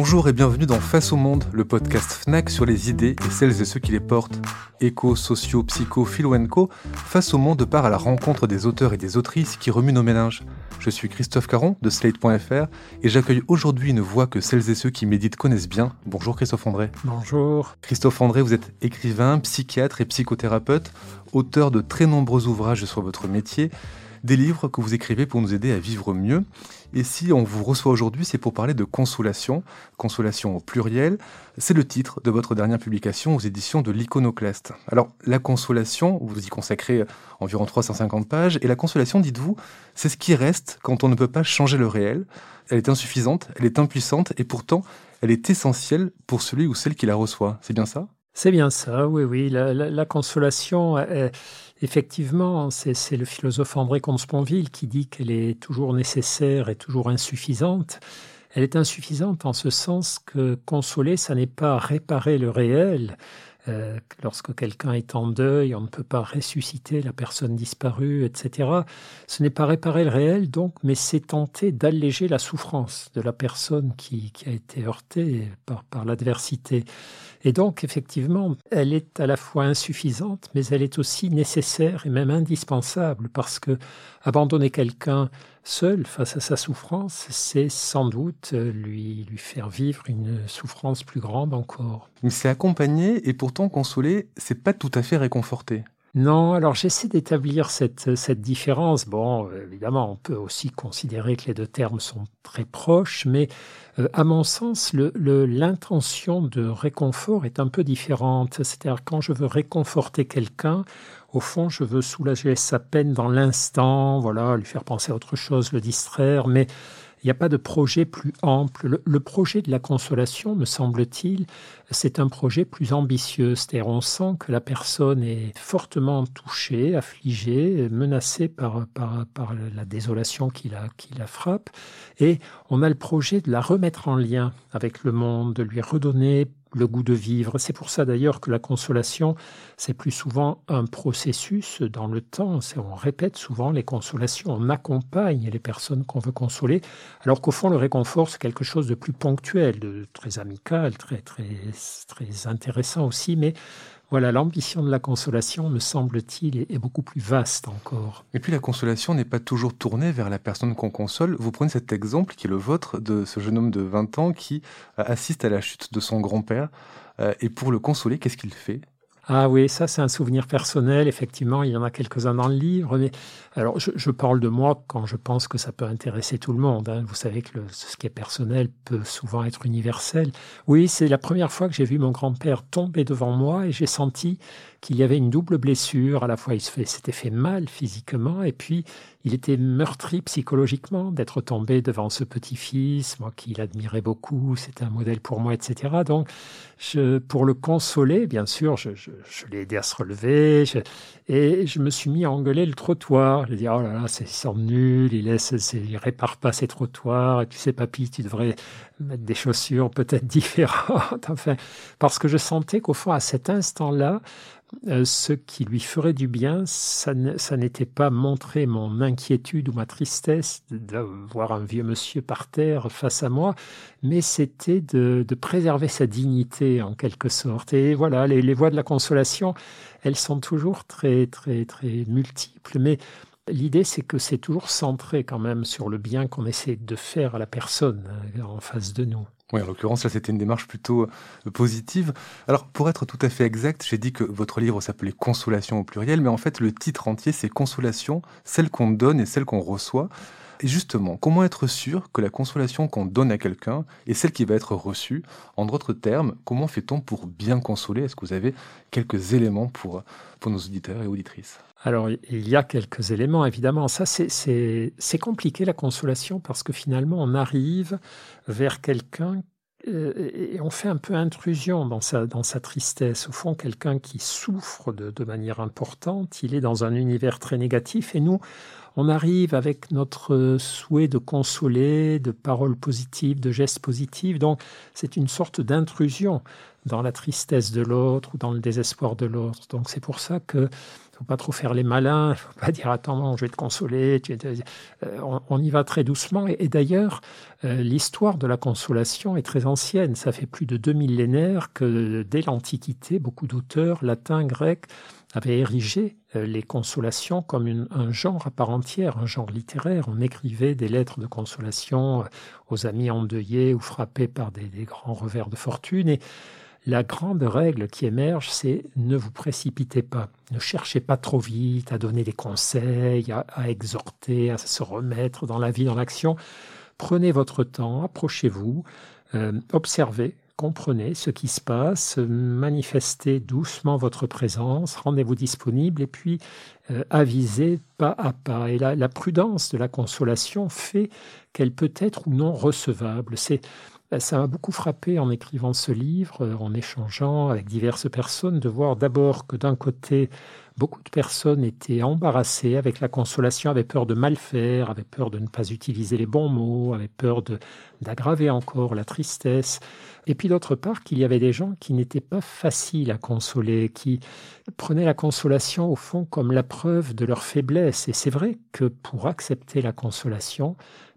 Bonjour et bienvenue dans Face au Monde, le podcast FNAC sur les idées et celles et ceux qui les portent. Éco, socio, psycho, philo co, Face au Monde part à la rencontre des auteurs et des autrices qui remuent nos méninges. Je suis Christophe Caron de Slate.fr et j'accueille aujourd'hui une voix que celles et ceux qui méditent connaissent bien. Bonjour Christophe André. Bonjour. Christophe André, vous êtes écrivain, psychiatre et psychothérapeute, auteur de très nombreux ouvrages sur votre métier des livres que vous écrivez pour nous aider à vivre mieux. Et si on vous reçoit aujourd'hui, c'est pour parler de consolation, consolation au pluriel. C'est le titre de votre dernière publication aux éditions de l'Iconoclaste. Alors, la consolation, vous y consacrez environ 350 pages, et la consolation, dites-vous, c'est ce qui reste quand on ne peut pas changer le réel. Elle est insuffisante, elle est impuissante, et pourtant, elle est essentielle pour celui ou celle qui la reçoit. C'est bien ça? C'est bien ça, oui, oui. La, consolation... Effectivement, c'est le philosophe André Comte-Sponville qui dit qu'elle est toujours nécessaire et toujours insuffisante. Elle est insuffisante en ce sens que consoler, ça n'est pas réparer le réel. Euh, lorsque quelqu'un est en deuil, on ne peut pas ressusciter la personne disparue, etc. Ce n'est pas réparer le réel, donc, mais c'est tenter d'alléger la souffrance de la personne qui, a été heurtée par l'adversité. Et donc, effectivement, elle est à la fois insuffisante, mais elle est aussi nécessaire et même indispensable, parce que abandonner quelqu'un seul face à sa souffrance, c'est sans doute lui, lui faire vivre une souffrance plus grande encore. Mais c'est accompagné et pourtant consolé, c'est pas tout à fait réconforté. Non, alors j'essaie d'établir cette, cette différence. Bon, évidemment, on peut aussi considérer que les deux termes sont très proches, mais euh, à mon sens, l'intention de réconfort est un peu différente. C'est-à-dire quand je veux réconforter quelqu'un, au fond, je veux soulager sa peine dans l'instant, voilà, lui faire penser à autre chose, le distraire, mais il n'y a pas de projet plus ample. Le, projet de la consolation, me semble-t-il, c'est un projet plus ambitieux. C'est-à-dire, on sent que la personne est fortement touchée, affligée, menacée par, la désolation qui la, qui la frappe. Et on a le projet de la remettre en lien avec le monde, de lui redonner le goût de vivre. C'est pour ça d'ailleurs que la consolation, c'est plus souvent un processus dans le temps. On répète souvent les consolations, on accompagne les personnes qu'on veut consoler, alors qu'au fond, le réconfort, c'est quelque chose de plus ponctuel, de très amical, très, très, très intéressant aussi, mais voilà, l'ambition de la consolation, me semble-t-il, est, beaucoup plus vaste encore. Et puis la consolation n'est pas toujours tournée vers la personne qu'on console. Vous prenez cet exemple qui est le vôtre de ce jeune homme de 20 ans qui euh, assiste à la chute de son grand-père. Euh, et pour le consoler, qu'est-ce qu'il fait? Ah oui, ça c'est un souvenir personnel, effectivement, il y en a quelques-uns dans le livre, mais alors je, parle de moi quand je pense que ça peut intéresser tout le monde. Hein. Vous savez que ce qui est personnel peut souvent être universel. Oui, c'est la première fois que j'ai vu mon grand-père tomber devant moi et j'ai senti qu'il y avait une double blessure. À la fois, il s'était fait mal physiquement et puis il était meurtri psychologiquement d'être tombé devant ce petit-fils, moi qui l'admirais beaucoup, c'était un modèle pour moi, etc. Donc, je, pour le consoler, bien sûr, je, je, je l'ai aidé à se relever et je me suis mis à engueuler le trottoir. Je lui ai dit, oh là là, c'est semble nul, il, laisse, il répare pas ses trottoirs, et tu sais, papy, tu devrais mettre des chaussures peut-être différentes. enfin, parce que je sentais qu'au fond, à cet instant-là, ce qui lui ferait du bien, ça n'était pas montrer mon inquiétude ou ma tristesse de, voir un vieux monsieur par terre face à moi, mais c'était de, préserver sa dignité en quelque sorte. Et voilà, les, les voies de la consolation, elles sont toujours très, très, très multiples, mais L'idée, c'est que c'est toujours centré quand même sur le bien qu'on essaie de faire à la personne euh, en face de nous. Oui, en l'occurrence, là, c'était une démarche plutôt euh, positive. Alors, pour être tout à fait exact, j'ai dit que votre livre s'appelait Consolation au pluriel, mais en fait, le titre entier, c'est Consolation, celle qu'on donne et celle qu'on reçoit. Et justement, comment être sûr que la consolation qu'on donne à quelqu'un est celle qui va être reçue? En d'autres termes, comment fait-on pour bien consoler? Est-ce que vous avez quelques éléments pour, pour nos auditeurs et auditrices? Alors, il y a quelques éléments, évidemment. Ça, c'est compliqué, la consolation, parce que finalement, on arrive vers quelqu'un euh, et on fait un peu intrusion dans sa, dans sa tristesse. Au fond, quelqu'un qui souffre de, de manière importante, il est dans un univers très négatif, et nous, on arrive avec notre souhait de consoler, de paroles positives, de gestes positifs. Donc, c'est une sorte d'intrusion dans la tristesse de l'autre ou dans le désespoir de l'autre. Donc, c'est pour ça que faut pas trop faire les malins, faut pas dire attends, je vais te consoler. Euh, on, y va très doucement. Et, d'ailleurs, euh, l'histoire de la consolation est très ancienne. Ça fait plus de deux millénaires que dès l'Antiquité, beaucoup d'auteurs latins, grecs avaient érigé euh, les consolations comme un genre à part entière, un genre littéraire. On écrivait des lettres de consolation aux amis endeuillés ou frappés par des, des grands revers de fortune. Et la grande règle qui émerge, c'est ne vous précipitez pas. Ne cherchez pas trop vite à donner des conseils, à, exhorter, à se remettre dans la vie, dans l'action. Prenez votre temps, approchez-vous, euh, observez, comprenez ce qui se passe, manifestez doucement votre présence, rendez-vous disponible et puis euh, avisez pas à pas. Et la prudence de la consolation fait qu'elle peut être ou non recevable. C'est ça m'a beaucoup frappé en écrivant ce livre, euh, en échangeant avec diverses personnes, de voir d'abord que d'un côté, beaucoup de personnes étaient embarrassées avec la consolation, avaient peur de mal faire, avaient peur de ne pas utiliser les bons mots, avaient peur d'aggraver encore la tristesse. Et puis d'autre part, qu'il y avait des gens qui n'étaient pas faciles à consoler, qui prenaient la consolation au fond comme la preuve de leur faiblesse. Et c'est vrai que pour accepter la consolation,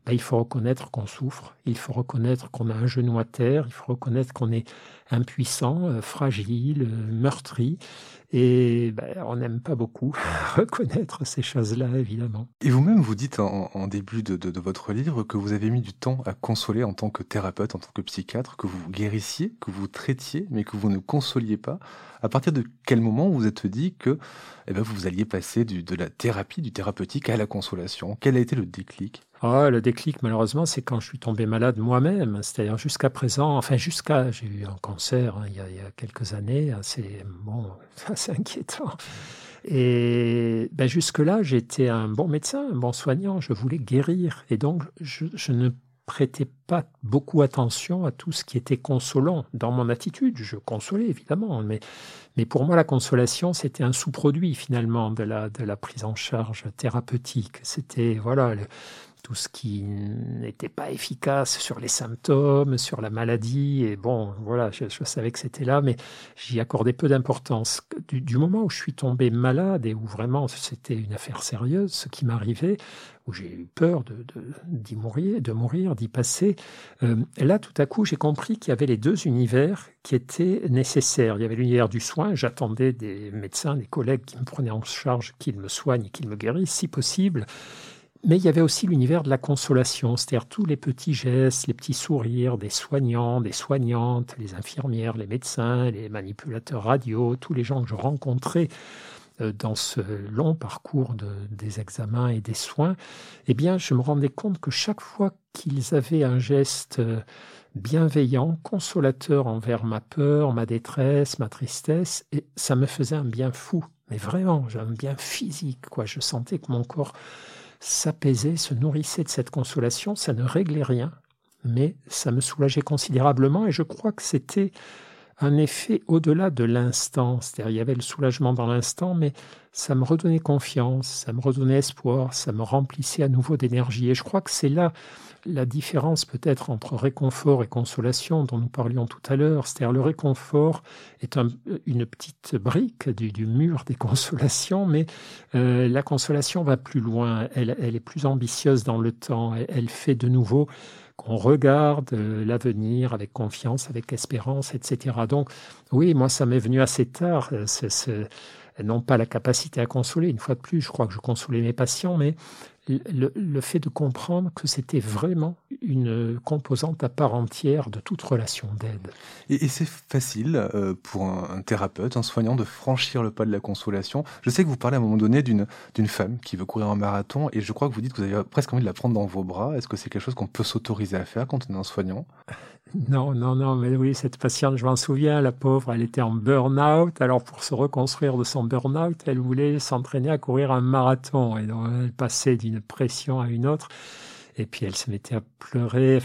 il faut reconnaître qu'on souffre, il faut reconnaître qu'on a un genou à terre, il faut reconnaître qu'on est impuissant, euh, fragile, euh, meurtri. Et ben, on n'aime pas beaucoup reconnaître ces choses-là, évidemment. Et vous-même, vous dites en, début de, votre livre que vous avez mis du temps à consoler en tant que thérapeute, en tant que psychiatre, que vous guérissiez, que vous traitiez, mais que vous ne consoliez pas. À partir de quel moment vous vous êtes dit que eh ben, vous alliez passer de la thérapie, du thérapeutique à la consolation? Quel a été le déclic? Ah, le déclic, malheureusement, c'est quand je suis tombé malade moi-même. C'est-à-dire jusqu'à présent, enfin jusqu'à, j'ai eu un cancer hein, il, y a, quelques années, assez, bon, assez inquiétant. Et ben, jusque-là, j'étais un bon médecin, un bon soignant, je voulais guérir. Et donc, je, je ne prêtais pas beaucoup attention à tout ce qui était consolant dans mon attitude. Je consolais évidemment, mais, mais pour moi la consolation c'était un sous-produit finalement de la, de la prise en charge thérapeutique. C'était voilà tout ce qui n'était pas efficace sur les symptômes, sur la maladie. Et bon, voilà, je, savais que c'était là, mais j'y accordais peu d'importance. Du, moment où je suis tombé malade et où vraiment c'était une affaire sérieuse, ce qui m'arrivait, où j'ai eu peur de, d'y mourir, de mourir, d'y passer, euh, là, tout à coup, j'ai compris qu'il y avait les deux univers qui étaient nécessaires. Il y avait l'univers du soin, j'attendais des médecins, des collègues qui me prenaient en charge, qu'ils me soignent, qu'ils me guérissent, si possible. Mais il y avait aussi l'univers de la consolation, c'est-à-dire tous les petits gestes, les petits sourires des soignants, des soignantes, les infirmières, les médecins, les manipulateurs radio, tous les gens que je rencontrais euh, dans ce long parcours de, des examens et des soins, eh bien, je me rendais compte que chaque fois qu'ils avaient un geste euh, bienveillant, consolateur envers ma peur, ma détresse, ma tristesse, et ça me faisait un bien fou, mais vraiment, un bien physique, quoi. Je sentais que mon corps s'apaisait, se nourrissait de cette consolation. Ça ne réglait rien, mais ça me soulageait considérablement et je crois que c'était un effet au-delà de l'instant. C'est-à-dire, il y avait le soulagement dans l'instant, mais ça me redonnait confiance, ça me redonnait espoir, ça me remplissait à nouveau d'énergie. Et je crois que c'est là la différence peut-être entre réconfort et consolation dont nous parlions tout à l'heure. C'est-à-dire le réconfort est une petite brique du, mur des consolations, mais euh, la consolation va plus loin, elle, est plus ambitieuse dans le temps, elle, fait de nouveau qu'on regarde euh, l'avenir avec confiance, avec espérance, etc. Donc oui, moi ça m'est venu assez tard. Euh, non pas la capacité à consoler, une fois de plus, je crois que je consolais mes patients, mais le, fait de comprendre que c'était vraiment une composante à part entière de toute relation d'aide. Et, c'est facile euh, pour un, thérapeute, un soignant, de franchir le pas de la consolation. Je sais que vous parlez à un moment donné d'une femme qui veut courir un marathon, et je crois que vous dites que vous avez presque envie de la prendre dans vos bras. Est-ce que c'est quelque chose qu'on peut s'autoriser à faire quand on est un soignant? Non, non, non, mais oui, cette patiente, je m'en souviens, la pauvre, elle était en burn-out. Alors, pour se reconstruire de son burn-out, elle voulait s'entraîner à courir un marathon. Et donc, elle passait d'une pression à une autre. Et puis, elle se mettait à pleurer.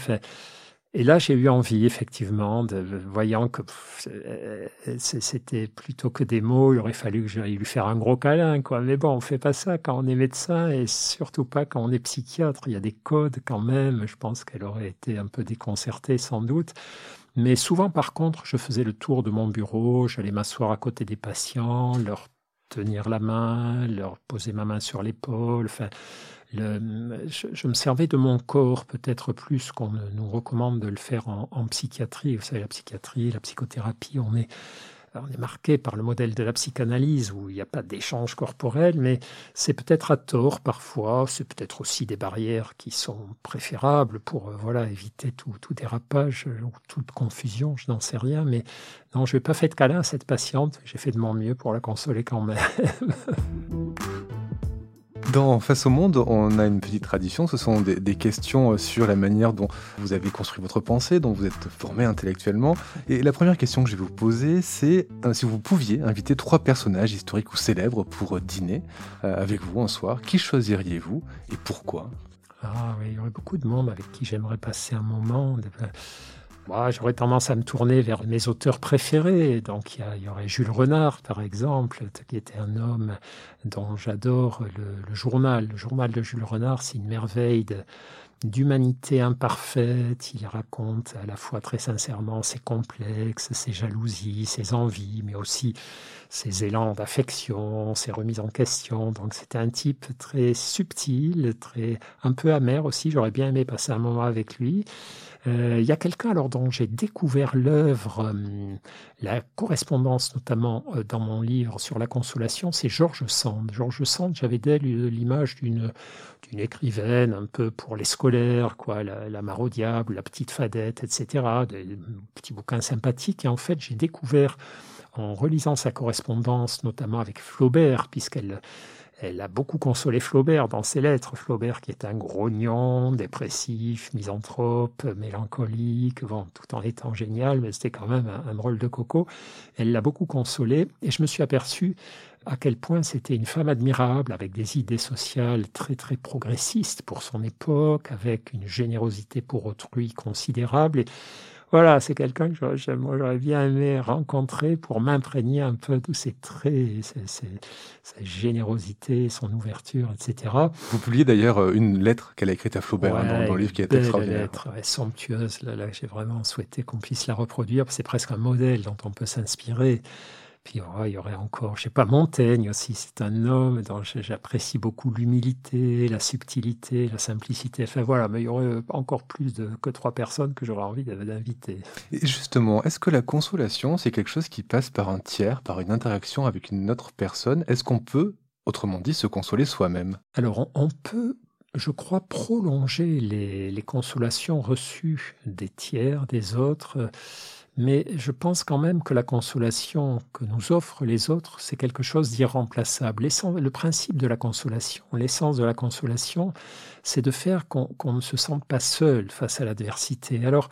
Et là, j'ai eu envie, effectivement, de, voyant que euh, c'était plutôt que des mots, il aurait fallu que j'aille lui faire un gros câlin, quoi. Mais bon, on fait pas ça quand on est médecin et surtout pas quand on est psychiatre. Il y a des codes quand même. Je pense qu'elle aurait été un peu déconcertée, sans doute. Mais souvent, par contre, je faisais le tour de mon bureau, j'allais m'asseoir à côté des patients, leur tenir la main, leur poser ma main sur l'épaule. Enfin, je, me servais de mon corps peut-être plus qu'on nous recommande de le faire en, psychiatrie. Vous savez, la psychiatrie, la psychothérapie, on est on est marqué par le modèle de la psychanalyse où il n'y a pas d'échange corporel, mais c'est peut-être à tort parfois, c'est peut-être aussi des barrières qui sont préférables pour euh, voilà éviter tout, tout dérapage ou toute confusion, je n'en sais rien, mais non, je n'ai pas fait de câlin à cette patiente, j'ai fait de mon mieux pour la consoler quand même. Dans Face au Monde, on a une petite tradition. Ce sont des, questions sur la manière dont vous avez construit votre pensée, dont vous êtes formé intellectuellement. Et la première question que je vais vous poser, c'est euh, si vous pouviez inviter trois personnages historiques ou célèbres pour dîner euh, avec vous un soir, qui choisiriez-vous et pourquoi? Ah oui, il y aurait beaucoup de monde avec qui j'aimerais passer un moment. J'aurais tendance à me tourner vers mes auteurs préférés. Donc, il y, aurait Jules Renard, par exemple, qui était un homme dont j'adore le, journal. Le journal de Jules Renard, c'est une merveille d'humanité imparfaite. Il raconte à la fois très sincèrement ses complexes, ses jalousies, ses envies, mais aussi ses élans d'affection, ses remises en question. Donc c'était un type très subtil, très un peu amer aussi. J'aurais bien aimé passer un moment avec lui. Euh, il y a quelqu'un alors dont j'ai découvert l'œuvre, euh, la correspondance notamment euh, dans mon livre sur la consolation, c'est Georges Sand. Georges Sand, j'avais d'elle l'image d'une d'une écrivaine un peu pour les scolaires, quoi, la, la mare au diable, la petite fadette, etc. Des petits bouquins sympathiques. Et en fait, j'ai découvert en relisant sa correspondance, notamment avec Flaubert, puisqu'elle elle a beaucoup consolé Flaubert dans ses lettres. Flaubert qui est un grognon, dépressif, misanthrope, mélancolique, bon, tout en étant génial, mais c'était quand même un, drôle de coco. Elle l'a beaucoup consolé et je me suis aperçu à quel point c'était une femme admirable, avec des idées sociales très très progressistes pour son époque, avec une générosité pour autrui considérable. Et voilà, c'est quelqu'un que j'aurais bien aimé rencontrer pour m'imprégner un peu de tous ses traits, sa générosité, son ouverture, etc. Vous publiez d'ailleurs euh, une lettre qu'elle a écrite à Flaubert hein, dans, le livre qui est extraordinaire. lettre, somptueuse. Là, j'ai vraiment souhaité qu'on puisse la reproduire. C'est presque un modèle dont on peut s'inspirer. Puis il y aurait encore, je sais pas, Montaigne aussi, c'est un homme dont j'apprécie beaucoup l'humilité, la subtilité, la simplicité. Enfin voilà, mais il y aurait encore plus de, que trois personnes que j'aurais envie d'inviter. Et justement, est-ce que la consolation, c'est quelque chose qui passe par un tiers, par une interaction avec une autre personne? Est-ce qu'on peut, autrement dit, se consoler soi-même? Alors on, peut je crois, prolonger les, les, consolations reçues des tiers, des autres. Mais je pense quand même que la consolation que nous offrent les autres, c'est quelque chose d'irremplaçable. Le principe de la consolation, l'essence de la consolation, c'est de faire qu'on ne se sente pas seul face à l'adversité. Alors,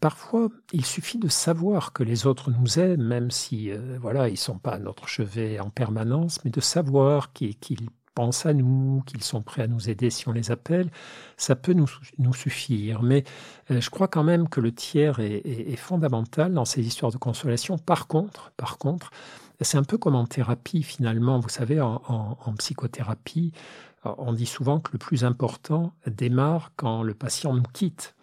parfois, il suffit de savoir que les autres nous aiment, même si, euh, voilà, ils sont pas à notre chevet en permanence, mais de savoir qu'ils pensent à nous, qu'ils sont prêts à nous aider si on les appelle, ça peut nous, suffire. Mais euh, je crois quand même que le tiers est, fondamental dans ces histoires de consolation. Par contre, par contre, c'est un peu comme en thérapie finalement. Vous savez, en, psychothérapie, on dit souvent que le plus important démarre quand le patient nous quitte.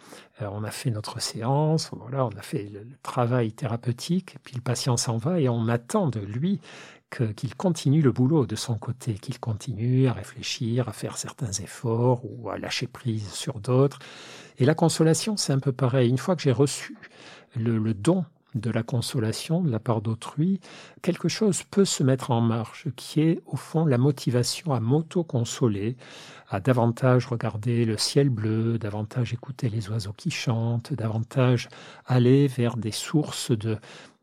On a fait notre séance, voilà, on a fait le travail thérapeutique, puis le patient s'en va et on attend de lui qu'il continue le boulot de son côté, qu'il continue à réfléchir, à faire certains efforts ou à lâcher prise sur d'autres. Et la consolation, c'est un peu pareil. Une fois que j'ai reçu le, don de la consolation de la part d'autrui, quelque chose peut se mettre en marche, qui est au fond la motivation à m'auto-consoler, à davantage regarder le ciel bleu, davantage écouter les oiseaux qui chantent, davantage aller vers des sources de,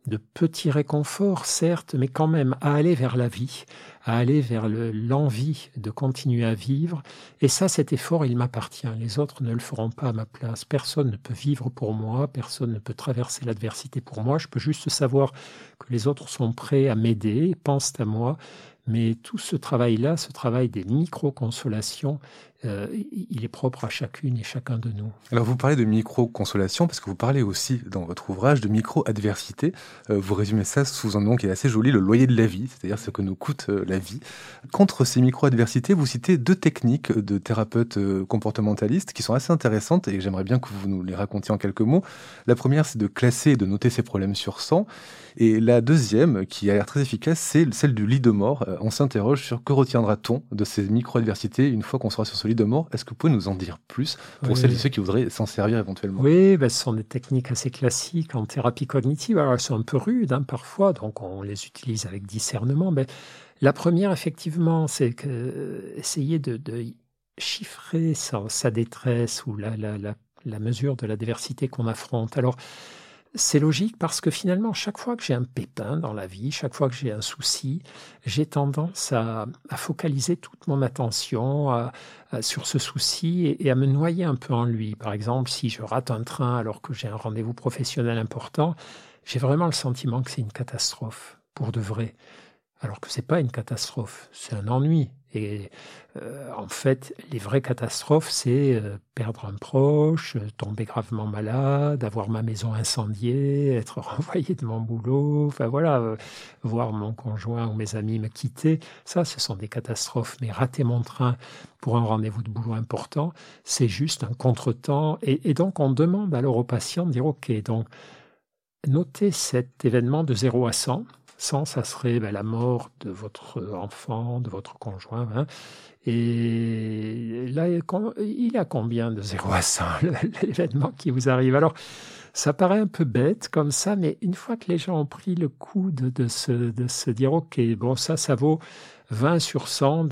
de petits réconforts, certes, mais quand même à aller vers la vie, à aller vers l'envie de continuer à vivre. Et ça, cet effort, il m'appartient. Les autres ne le feront pas à ma place. Personne ne peut vivre pour moi, personne ne peut traverser l'adversité pour moi. Je peux juste savoir que les autres sont prêts à m'aider, pensent à moi. Mais tout ce travail-là, ce travail des micro-consolations, euh, il est propre à chacune et chacun de nous. Alors vous parlez de micro-consolation parce que vous parlez aussi dans votre ouvrage de micro-adversité. Euh, vous résumez ça sous un nom qui est assez joli, le loyer de la vie, c'est-à-dire ce que nous coûte euh, la vie. Contre ces micro-adversités, vous citez deux techniques de thérapeutes comportementalistes qui sont assez intéressantes et j'aimerais bien que vous nous les racontiez en quelques mots. La première, c'est de classer et de noter ses problèmes sur 100. Et la deuxième, qui a l'air très efficace, c'est celle du lit de mort. On s'interroge sur que retiendra-t-on de ces micro-adversités une fois qu'on sera sur ce lit de mort. Est-ce que vous pouvez nous en dire plus pour celles et ceux qui voudraient s'en servir éventuellement? Oui, ben, ce sont des techniques assez classiques en thérapie cognitive. Alors, elles sont un peu rudes hein, parfois, donc on les utilise avec discernement. Mais la première, effectivement, c'est que, essayer de, chiffrer sa, détresse ou la, la, la, la mesure de la diversité qu'on affronte. Alors, c'est logique parce que finalement, chaque fois que j'ai un pépin dans la vie, chaque fois que j'ai un souci, j'ai tendance à, focaliser toute mon attention sur ce souci et, à me noyer un peu en lui. Par exemple, si je rate un train alors que j'ai un rendez-vous professionnel important, j'ai vraiment le sentiment que c'est une catastrophe, pour de vrai. Alors que ce n'est pas une catastrophe, c'est un ennui. Et euh, en fait, les vraies catastrophes, c'est euh, perdre un proche, tomber gravement malade, avoir ma maison incendiée, être renvoyé de mon boulot, enfin voilà, euh, voir mon conjoint ou mes amis me quitter. Ça, ce sont des catastrophes. Mais rater mon train pour un rendez-vous de boulot important, c'est juste un contretemps. Et, et donc, on demande alors aux patients de dire, OK, donc, notez cet événement de 0 à 100 100, ça serait ben, la mort de votre enfant, de votre conjoint. Hein. Et là, il y a combien de 0 à 100 l'événement qui vous arrive? Alors, ça paraît un peu bête comme ça, mais une fois que les gens ont pris le coup de, de se dire, OK, bon, ça, ça vaut 20 sur 100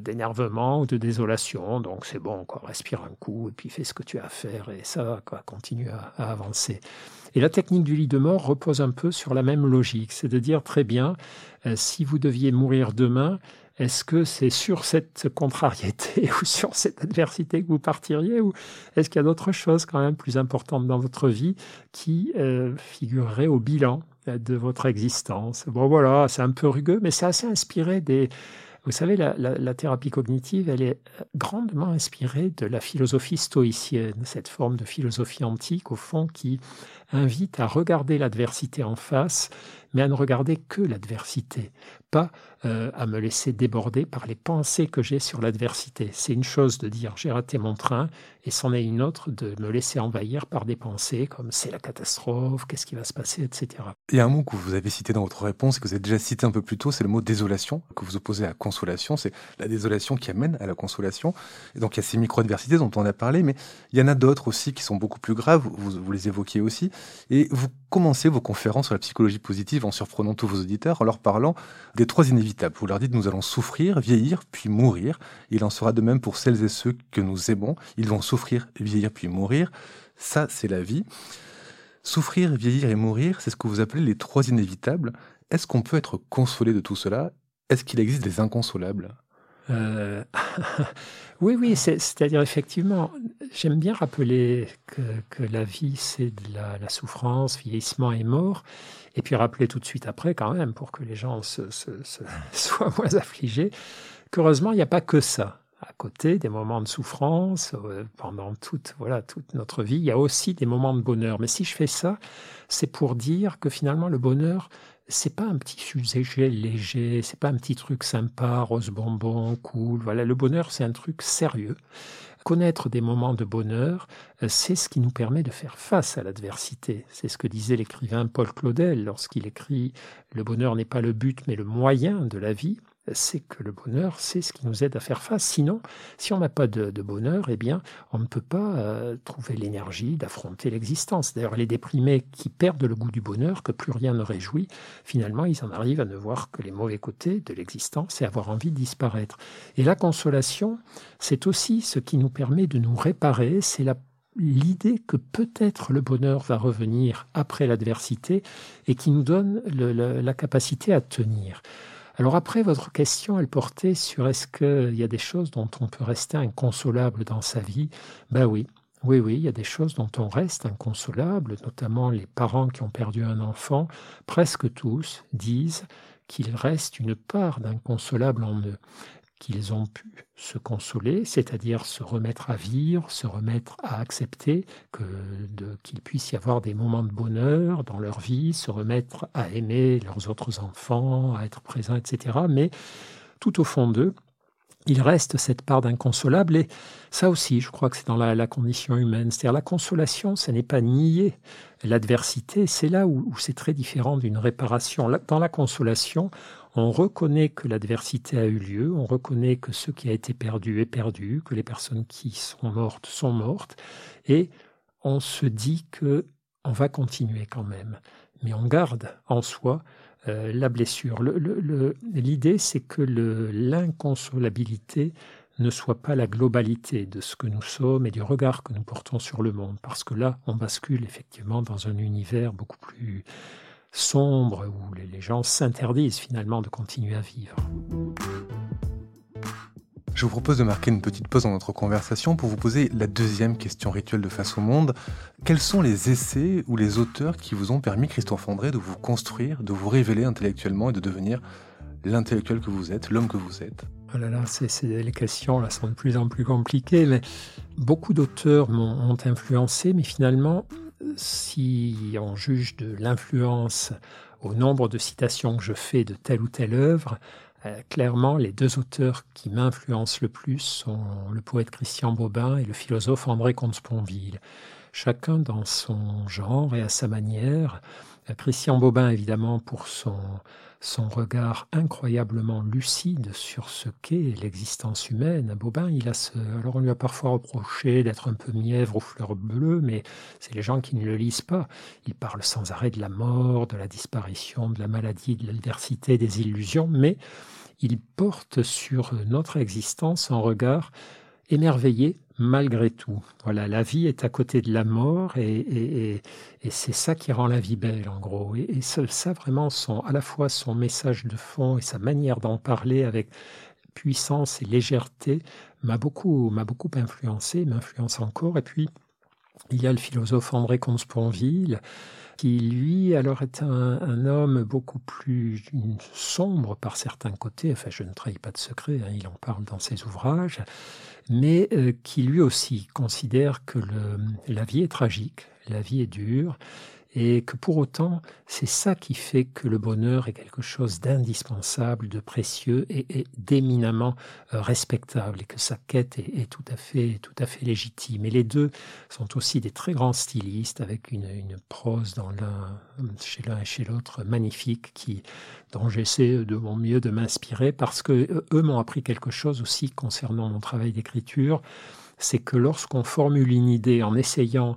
d'énervement ou de désolation, donc c'est bon, quoi, respire un coup et puis fais ce que tu as à faire et ça, quoi, continue à avancer. Et la technique du lit de mort repose un peu sur la même logique, c'est de dire très bien, euh, si vous deviez mourir demain, est-ce que c'est sur cette contrariété ou sur cette adversité que vous partiriez ou est-ce qu'il y a d'autres choses quand même plus importantes dans votre vie qui euh, figureraient au bilan? De votre existence. Bon voilà, c'est un peu rugueux, mais c'est assez inspiré des, vous savez, la, thérapie cognitive, elle est grandement inspirée de la philosophie stoïcienne, cette forme de philosophie antique, au fond, qui invite à regarder l'adversité en face, mais à ne regarder que l'adversité, pas euh, à me laisser déborder par les pensées que j'ai sur l'adversité. C'est une chose de dire j'ai raté mon train, et c'en est une autre de me laisser envahir par des pensées comme c'est la catastrophe, qu'est-ce qui va se passer, etc. Il y a un mot que vous avez cité dans votre réponse et que vous avez déjà cité un peu plus tôt, c'est le mot désolation, que vous opposez à consolation. C'est la désolation qui amène à la consolation. Et donc il y a ces micro-adversités dont on a parlé, mais il y en a d'autres aussi qui sont beaucoup plus graves, vous, vous les évoquiez aussi. Et vous commencez vos conférences sur la psychologie positive en surprenant tous vos auditeurs en leur parlant des trois inévitables. Vous leur dites nous allons souffrir, vieillir, puis mourir. Il en sera de même pour celles et ceux que nous aimons. Ils vont souffrir, vieillir, puis mourir. Ça, c'est la vie. Souffrir, vieillir et mourir, c'est ce que vous appelez les trois inévitables. Est-ce qu'on peut être consolé de tout cela? Est-ce qu'il existe des inconsolables? Euh, oui, oui, c'est-à-dire effectivement, j'aime bien rappeler que, la vie, c'est de la, souffrance, vieillissement et mort, et puis rappeler tout de suite après quand même, pour que les gens se, soient moins affligés, qu'heureusement, il n'y a pas que ça. À côté des moments de souffrance, euh, pendant toute, voilà, toute notre vie, il y a aussi des moments de bonheur. Mais si je fais ça, c'est pour dire que finalement, le bonheur, c'est pas un petit sujet léger, c'est pas un petit truc sympa, rose bonbon, cool. Voilà, le bonheur, c'est un truc sérieux. Connaître des moments de bonheur, euh, c'est ce qui nous permet de faire face à l'adversité. C'est ce que disait l'écrivain Paul Claudel lorsqu'il écrit Le bonheur n'est pas le but, mais le moyen de la vie c'est que le bonheur, c'est ce qui nous aide à faire face. Sinon, si on n'a pas de, bonheur, eh bien, on ne peut pas euh, trouver l'énergie d'affronter l'existence. D'ailleurs, les déprimés qui perdent le goût du bonheur, que plus rien ne réjouit, finalement, ils en arrivent à ne voir que les mauvais côtés de l'existence et avoir envie de disparaître. Et la consolation, c'est aussi ce qui nous permet de nous réparer, c'est l'idée que peut-être le bonheur va revenir après l'adversité et qui nous donne la capacité à tenir. Alors après, votre question, elle portait sur est-ce qu'il y a des choses dont on peut rester inconsolable dans sa vie? Ben oui, oui, oui, il y a des choses dont on reste inconsolable, notamment les parents qui ont perdu un enfant, presque tous disent qu'il reste une part d'inconsolable en eux. Qu'ils ont pu se consoler, c'est-à-dire se remettre à vivre, se remettre à accepter que qu'il puisse y avoir des moments de bonheur dans leur vie, se remettre à aimer leurs autres enfants, à être présents, etc. Mais tout au fond d'eux, il reste cette part d'inconsolable. Et ça aussi, je crois que c'est dans la, condition humaine. C'est-à-dire la consolation, ce n'est pas nier l'adversité, c'est là où, c'est très différent d'une réparation. Dans la consolation, on reconnaît que l'adversité a eu lieu, on reconnaît que ce qui a été perdu est perdu, que les personnes qui sont mortes sont mortes, et on se dit que on va continuer quand même. Mais on garde en soi euh, la blessure. L'idée, c'est que l'inconsolabilité ne soit pas la globalité de ce que nous sommes et du regard que nous portons sur le monde, parce que là, on bascule effectivement dans un univers beaucoup plus sombre où les gens s'interdisent finalement de continuer à vivre. Je vous propose de marquer une petite pause dans notre conversation pour vous poser la deuxième question rituelle de Face au Monde. Quels sont les essais ou les auteurs qui vous ont permis, Christophe André, de vous construire, de vous révéler intellectuellement et de devenir l'intellectuel que vous êtes, l'homme que vous êtes? Oh là là, les questions là sont de plus en plus compliquées, mais beaucoup d'auteurs m'ont influencé, mais finalement, si on juge de l'influence au nombre de citations que je fais de telle ou telle œuvre, euh, clairement, les deux auteurs qui m'influencent le plus sont le poète Christian Bobin et le philosophe André Comte-Sponville. Chacun dans son genre et à sa manière. Euh, Christian Bobin, évidemment, pour son, son regard incroyablement lucide sur ce qu'est l'existence humaine. Bobin, il a ce... Alors on lui a parfois reproché d'être un peu mièvre aux fleurs bleues, mais c'est les gens qui ne le lisent pas. Il parle sans arrêt de la mort, de la disparition, de la maladie, de l'adversité, des illusions, mais il porte sur notre existence un regard émerveillé malgré tout. Voilà, la vie est à côté de la mort et, c'est ça qui rend la vie belle en gros. Et, ça, vraiment, son, à la fois son message de fond et sa manière d'en parler avec puissance et légèreté m'a beaucoup, m'a beaucoup influencé, m'influence encore. Et puis, il y a le philosophe André Comte-Sponville qui lui alors est un, homme beaucoup plus sombre par certains côtés, enfin je ne trahis pas de secret, hein, il en parle dans ses ouvrages, mais euh, qui lui aussi considère que la vie est tragique, la vie est dure, et que pour autant, c'est ça qui fait que le bonheur est quelque chose d'indispensable, de précieux et, d'éminemment euh, respectable, et que sa quête est, tout, à fait, tout à fait légitime. Et les deux sont aussi des très grands stylistes, avec une, prose dans l'un, chez l'un et chez l'autre magnifique, qui, dont j'essaie de mon mieux de m'inspirer, parce que euh, eux m'ont appris quelque chose aussi concernant mon travail d'écriture, c'est que lorsqu'on formule une idée en essayant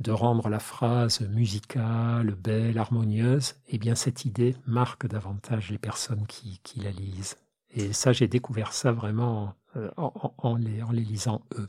de rendre la phrase musicale, belle, harmonieuse, eh bien cette idée marque davantage les personnes qui, la lisent. Et ça, j'ai découvert ça vraiment euh, en les lisant eux.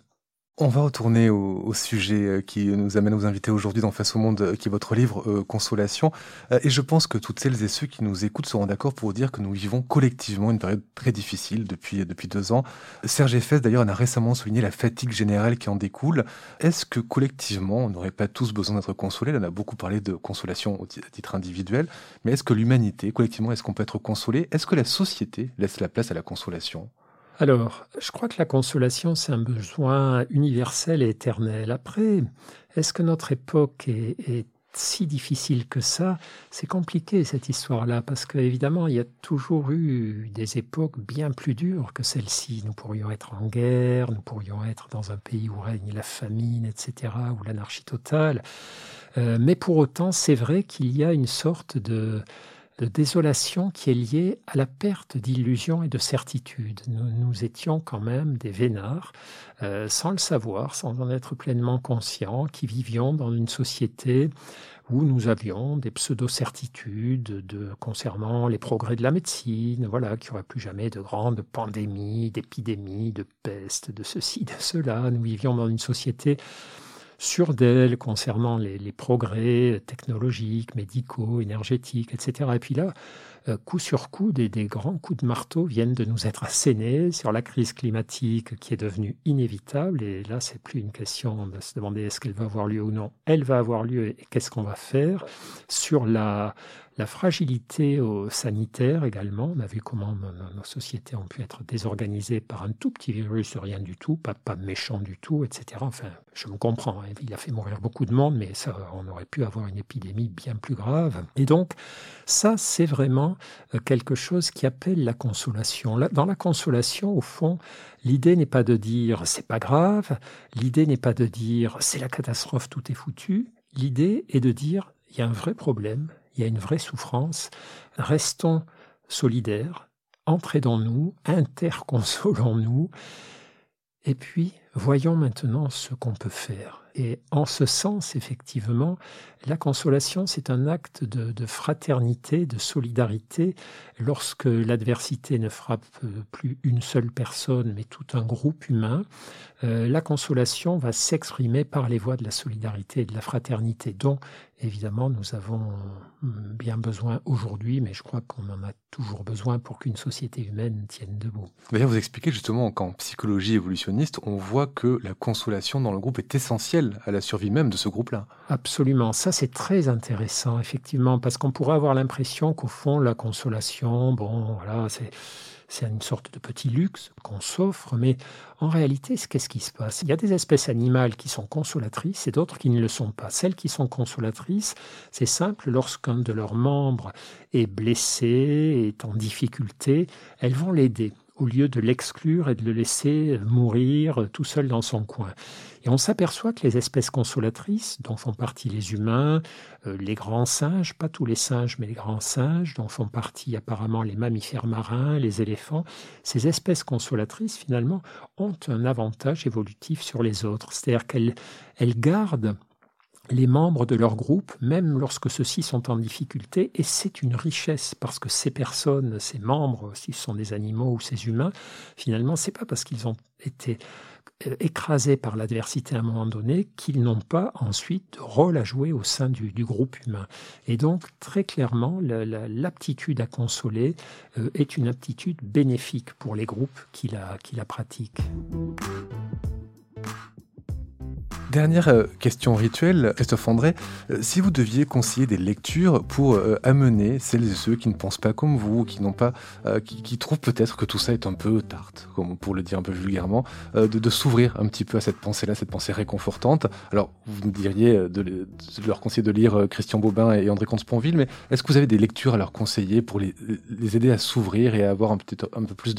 On va retourner au, sujet euh, qui nous amène à vous inviter aujourd'hui dans Face au Monde, euh, qui est votre livre euh, Consolation. et je pense que toutes celles et ceux qui nous écoutent seront d'accord pour dire que nous vivons collectivement une période très difficile depuis, depuis deux ans. Serge Effès, d'ailleurs, en a récemment souligné la fatigue générale qui en découle. Est-ce que collectivement, on n'aurait pas tous besoin d'être consolés? On a beaucoup parlé de consolation au titre individuel, mais est-ce que l'humanité, collectivement, est-ce qu'on peut être consolé? Est-ce que la société laisse la place à la consolation? Alors, je crois que la consolation, c'est un besoin universel et éternel. Après, est-ce que notre époque est, si difficile que ça? C'est compliqué cette histoire-là, parce qu'évidemment, il y a toujours eu des époques bien plus dures que celle-ci. Nous pourrions être en guerre, nous pourrions être dans un pays où règne la famine, etc., ou l'anarchie totale. Euh, mais pour autant, c'est vrai qu'il y a une sorte de de désolation qui est liée à la perte d'illusion et de certitude. Nous, étions quand même des vénards, euh, sans le savoir, sans en être pleinement conscients, qui vivions dans une société où nous avions des pseudo-certitudes de, concernant les progrès de la médecine, voilà, qu'il n'y aurait plus jamais de grandes pandémies, d'épidémies, de peste, de ceci, de cela. Nous vivions dans une société sur d'elle concernant les, progrès technologiques, médicaux, énergétiques, etc. Et puis là, euh, coup sur coup, des, des, grands coups de marteau viennent de nous être assénés sur la crise climatique qui est devenue inévitable. Et là, c'est plus une question de se demander est-ce qu'elle va avoir lieu ou non. Elle va avoir lieu et qu'est-ce qu'on va faire sur la la fragilité au sanitaire également. On a vu comment nos, sociétés ont pu être désorganisées par un tout petit virus, rien du tout, pas, pas méchant du tout, etc. Enfin, je me comprends, hein. il a fait mourir beaucoup de monde, mais ça, on aurait pu avoir une épidémie bien plus grave. Et donc, ça, c'est vraiment euh, quelque chose qui appelle la consolation. Dans la consolation, au fond, l'idée n'est pas de dire c'est pas grave, l'idée n'est pas de dire c'est la catastrophe, tout est foutu. L'idée est de dire il y a un vrai problème, il y a une vraie souffrance. Restons solidaires, entraidons-nous, interconsolons-nous, et puis voyons maintenant ce qu'on peut faire. Et en ce sens, effectivement, la consolation, c'est un acte de, fraternité, de solidarité. Lorsque l'adversité ne frappe plus une seule personne, mais tout un groupe humain, euh, la consolation va s'exprimer par les voies de la solidarité et de la fraternité, dont évidemment nous avons bien besoin aujourd'hui, mais je crois qu'on en a toujours besoin pour qu'une société humaine tienne debout. vous expliquez justement qu'en psychologie évolutionniste, on voit que la consolation dans le groupe est essentielle à la survie même de ce groupe-là. Absolument, ça c'est très intéressant, effectivement, parce qu'on pourrait avoir l'impression qu'au fond, la consolation, bon, voilà, c'est c'est une sorte de petit luxe qu'on s'offre, mais en réalité, qu'est-ce qui se passe? Il y a des espèces animales qui sont consolatrices et d'autres qui ne le sont pas. Celles qui sont consolatrices, c'est simple, lorsqu'un de leurs membres est blessé, est en difficulté, elles vont l'aider au lieu de l'exclure et de le laisser mourir tout seul dans son coin. Et on s'aperçoit que les espèces consolatrices, dont font partie les humains, euh, les grands singes, pas tous les singes, mais les grands singes, dont font partie apparemment les mammifères marins, les éléphants, ces espèces consolatrices, finalement, ont un avantage évolutif sur les autres. C'est-à-dire qu'elles elles gardent les membres de leur groupe, même lorsque ceux-ci sont en difficulté, et c'est une richesse parce que ces personnes, ces membres, s'ils sont des animaux ou ces humains, finalement, c'est pas parce qu'ils ont été euh, écrasés par l'adversité à un moment donné qu'ils n'ont pas ensuite de rôle à jouer au sein du, groupe humain. Et donc, très clairement, l'aptitude à consoler euh, est une aptitude bénéfique pour les groupes qui la, qui la pratiquent. Dernière euh, question rituelle, Christophe André, euh, si vous deviez conseiller des lectures pour euh, amener celles et ceux qui ne pensent pas comme vous, qui n'ont pas, qui, trouvent peut-être que tout ça est un peu tarte, comme pour le dire un peu vulgairement, de, s'ouvrir un petit peu à cette pensée-là, cette pensée réconfortante. Alors, vous me diriez de, leur conseiller de lire Christian Bobin et André Comte-Sponville, mais est-ce que vous avez des lectures à leur conseiller pour les, aider à s'ouvrir et à avoir un, un peu plus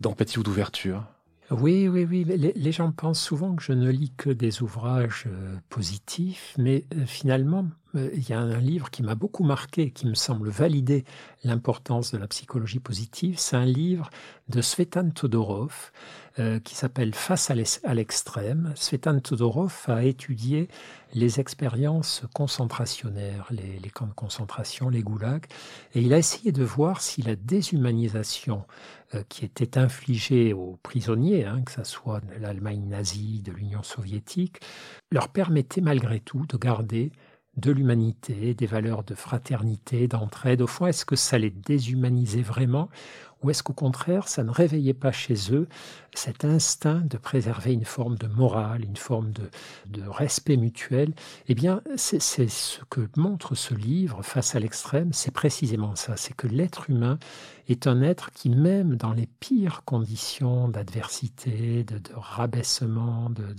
d'empathie ou d'ouverture? Oui, oui, oui. Les, gens pensent souvent que je ne lis que des ouvrages euh, positifs, mais euh, finalement, euh, il y a un livre qui m'a beaucoup marqué, qui me semble valider l'importance de la psychologie positive. C'est un livre de Svetan Todorov qui s'appelle Face à l'extrême. Svetan Todorov a étudié les expériences concentrationnaires, les, les, camps de concentration, les goulags, et il a essayé de voir si la déshumanisation euh, qui était infligée aux prisonniers, hein, que ce soit de l'Allemagne nazie, de l'Union soviétique, leur permettait malgré tout de garder de l'humanité, des valeurs de fraternité, d'entraide. Au fond, est-ce que ça les déshumanisait vraiment ou est-ce qu'au contraire, ça ne réveillait pas chez eux cet instinct de préserver une forme de morale, une forme de, respect mutuel? Eh bien, c'est ce que montre ce livre face à l'extrême, c'est précisément ça, c'est que l'être humain est un être qui, même dans les pires conditions d'adversité, de, rabaissement, de,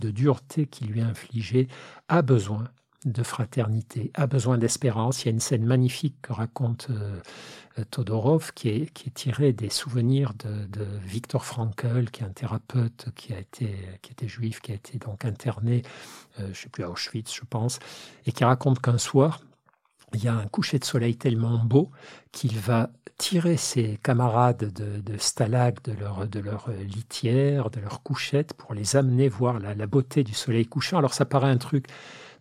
de dureté qui lui est infligée, a besoin de fraternité, a besoin d'espérance. Il y a une scène magnifique que raconte euh, Todorov qui est, qui est tirée des souvenirs de, de, Viktor Frankl, qui est un thérapeute qui a été, qui était juif, qui a été donc interné, euh, je sais plus à Auschwitz, je pense, et qui raconte qu'un soir, il y a un coucher de soleil tellement beau qu'il va tirer ses camarades de, stalag de leur, de leur litière, de leur couchette, pour les amener voir la beauté du soleil couchant. Alors ça paraît un truc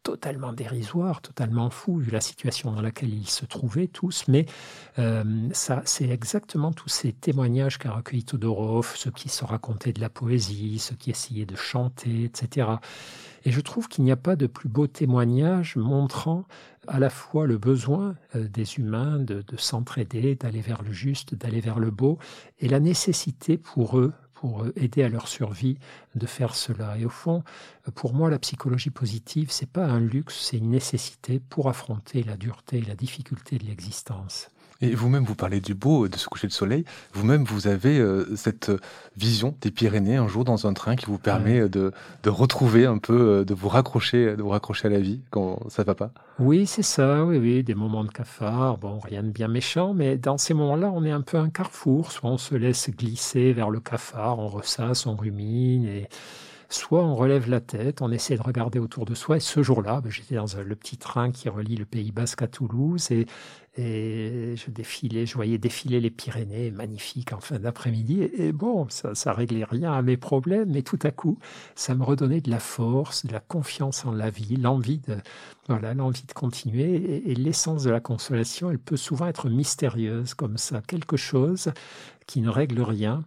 totalement dérisoire, totalement fou, vu la situation dans laquelle ils se trouvaient tous, mais euh, ça, c'est exactement tous ces témoignages qu'a recueilli Todorov, ceux qui se racontaient de la poésie, ceux qui essayaient de chanter, etc. Et je trouve qu'il n'y a pas de plus beau témoignage montrant à la fois le besoin euh, des humains de, de s'entraider, d'aller vers le juste, d'aller vers le beau, et la nécessité pour eux pour aider à leur survie de faire cela. Et au fond, pour moi, la psychologie positive, c'est pas un luxe, c'est une nécessité pour affronter la dureté et la difficulté de l'existence. Et vous-même, vous parlez du beau, de ce coucher de soleil. Vous-même, vous avez euh, cette vision des Pyrénées un jour dans un train qui vous permet de, de, retrouver un peu, euh, de vous raccrocher, de vous raccrocher à la vie quand ça va pas. Oui, c'est ça. Oui, oui, des moments de cafard. Bon, rien de bien méchant, mais dans ces moments-là, on est un peu un carrefour. Soit on se laisse glisser vers le cafard, on ressasse, on rumine et soit on relève la tête, on essaie de regarder autour de soi. Et ce jour-là, ben, j'étais dans le petit train qui relie le Pays Basque à Toulouse et, je défilais, je voyais défiler les Pyrénées, magnifiques en fin d'après-midi. Et, bon, ça, ça réglait rien à mes problèmes, mais tout à coup, ça me redonnait de la force, de la confiance en la vie, l'envie de, voilà, l'envie de continuer. Et, et l'essence de la consolation, elle peut souvent être mystérieuse comme ça, quelque chose qui ne règle rien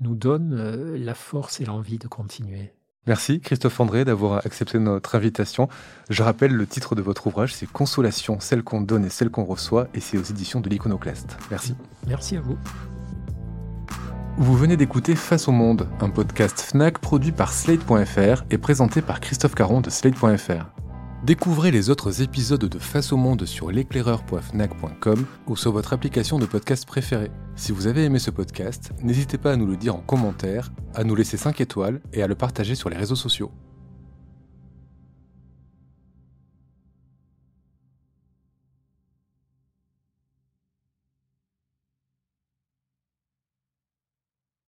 nous donne euh, la force et l'envie de continuer. Merci Christophe André d'avoir accepté notre invitation. Je rappelle le titre de votre ouvrage, c'est Consolation, celle qu'on donne et celle qu'on reçoit, et c'est aux éditions de l'Iconoclaste. Merci. Merci à vous. Vous venez d'écouter Face au Monde, un podcast FNAC produit par Slate.fr et présenté par Christophe Caron de Slate.fr. Découvrez les autres épisodes de Face au Monde sur l'éclaireur.fnac.com ou sur votre application de podcast préférée. Si vous avez aimé ce podcast, n'hésitez pas à nous le dire en commentaire, à nous laisser 5 étoiles et à le partager sur les réseaux sociaux.